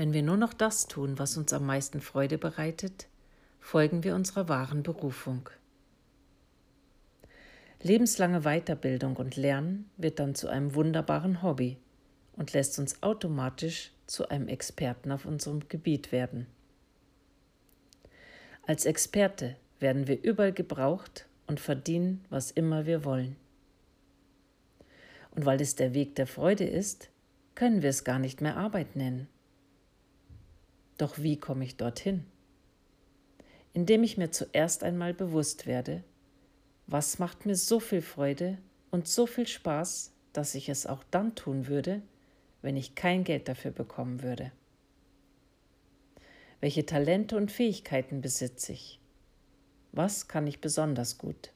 Wenn wir nur noch das tun, was uns am meisten Freude bereitet, folgen wir unserer wahren Berufung. Lebenslange Weiterbildung und Lernen wird dann zu einem wunderbaren Hobby und lässt uns automatisch zu einem Experten auf unserem Gebiet werden. Als Experte werden wir überall gebraucht und verdienen, was immer wir wollen. Und weil es der Weg der Freude ist, können wir es gar nicht mehr Arbeit nennen. Doch wie komme ich dorthin? Indem ich mir zuerst einmal bewusst werde, was macht mir so viel Freude und so viel Spaß, dass ich es auch dann tun würde, wenn ich kein Geld dafür bekommen würde. Welche Talente und Fähigkeiten besitze ich? Was kann ich besonders gut?